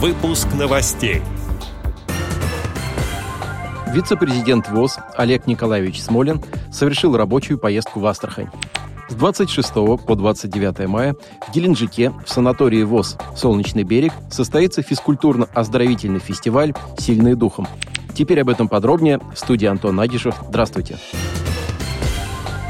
Выпуск новостей. Вице-президент ВОЗ Олег Николаевич Смолин совершил рабочую поездку в Астрахань. С 26 по 29 мая в Геленджике в санатории ВОЗ «Солнечный берег» состоится физкультурно-оздоровительный фестиваль «Сильные духом». Теперь об этом подробнее. В студии Антон Нагишев. Здравствуйте.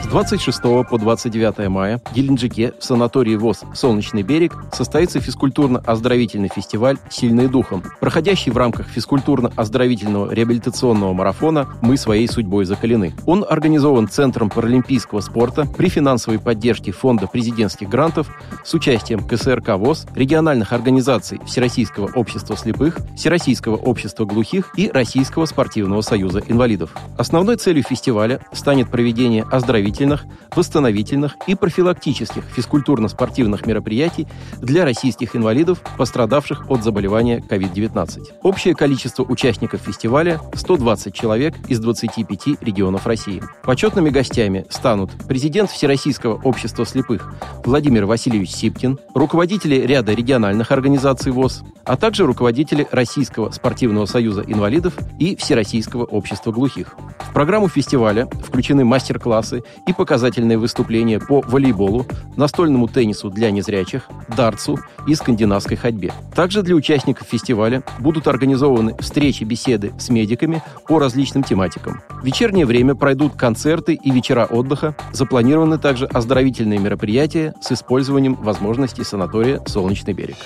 26 по 29 мая в Геленджике в санатории ВОЗ «Солнечный берег» состоится физкультурно-оздоровительный фестиваль «Сильные духом», проходящий в рамках физкультурно-оздоровительного реабилитационного марафона «Мы своей судьбой закалены». Он организован Центром паралимпийского спорта при финансовой поддержке Фонда президентских грантов с участием КСРК ВОЗ, региональных организаций Всероссийского общества слепых, Всероссийского общества глухих и Российского спортивного союза инвалидов. Основной целью фестиваля станет проведение оздоровительных оздоровительных, восстановительных и профилактических физкультурно-спортивных мероприятий для российских инвалидов, пострадавших от заболевания COVID-19. Общее количество участников фестиваля – 120 человек из 25 регионов России. Почетными гостями станут президент Всероссийского общества слепых Владимир Васильевич Сипкин, руководители ряда региональных организаций ВОЗ, а также руководители Российского спортивного союза инвалидов и Всероссийского общества глухих. В программу фестиваля включены мастер-классы и показательные выступления по волейболу, настольному теннису для незрячих, дартсу и скандинавской ходьбе. Также для участников фестиваля будут организованы встречи, беседы с медиками по различным тематикам. В вечернее время пройдут концерты и вечера отдыха. Запланированы также оздоровительные мероприятия с использованием возможностей санатория «Солнечный берег».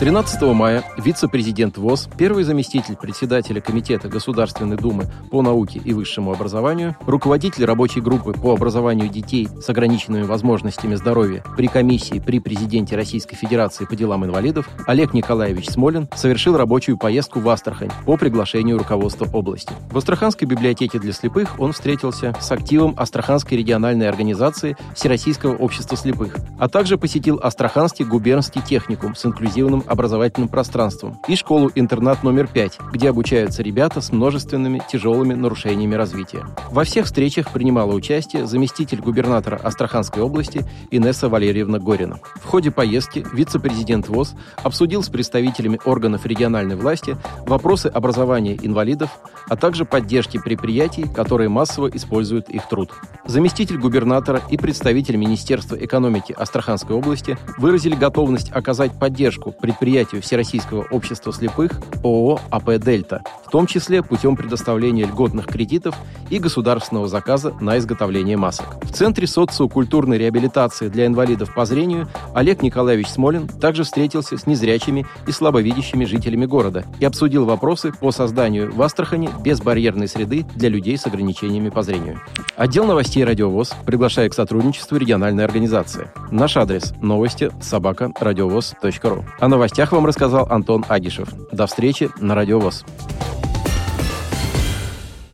13 мая вице-президент ВОЗ, первый заместитель председателя Комитета Государственной Думы по науке и высшему образованию, руководитель рабочей группы по образованию детей с ограниченными возможностями здоровья при комиссии при президенте Российской Федерации по делам инвалидов Олег Николаевич Смолин совершил рабочую поездку в Астрахань по приглашению руководства области. В Астраханской библиотеке для слепых он встретился с активом Астраханской региональной организации Всероссийского общества слепых, а также посетил Астраханский губернский техникум с инклюзивным образовательным пространством, и школу-интернат номер 5, где обучаются ребята с множественными тяжелыми нарушениями развития. Во всех встречах принимала участие заместитель губернатора Астраханской области Инесса Валерьевна Горина. В ходе поездки вице-президент ВОЗ обсудил с представителями органов региональной власти вопросы образования инвалидов, а также поддержки предприятий, которые массово используют их труд. Заместитель губернатора и представитель Министерства экономики Астраханской области выразили готовность оказать поддержку предприятиям предприятию Всероссийского общества слепых ООО АП «Дельта», в том числе путем предоставления льготных кредитов и государственного заказа на изготовление масок. В Центре социокультурной реабилитации для инвалидов по зрению Олег Николаевич Смолин также встретился с незрячими и слабовидящими жителями города и обсудил вопросы по созданию в Астрахани безбарьерной среды для людей с ограничениями по зрению. Отдел новостей «Радиовоз» приглашает к сотрудничеству региональной организации. Наш адрес – новости собака радиовоз.ру. О новостях вам рассказал Антон Агишев. До встречи на Радиовоз.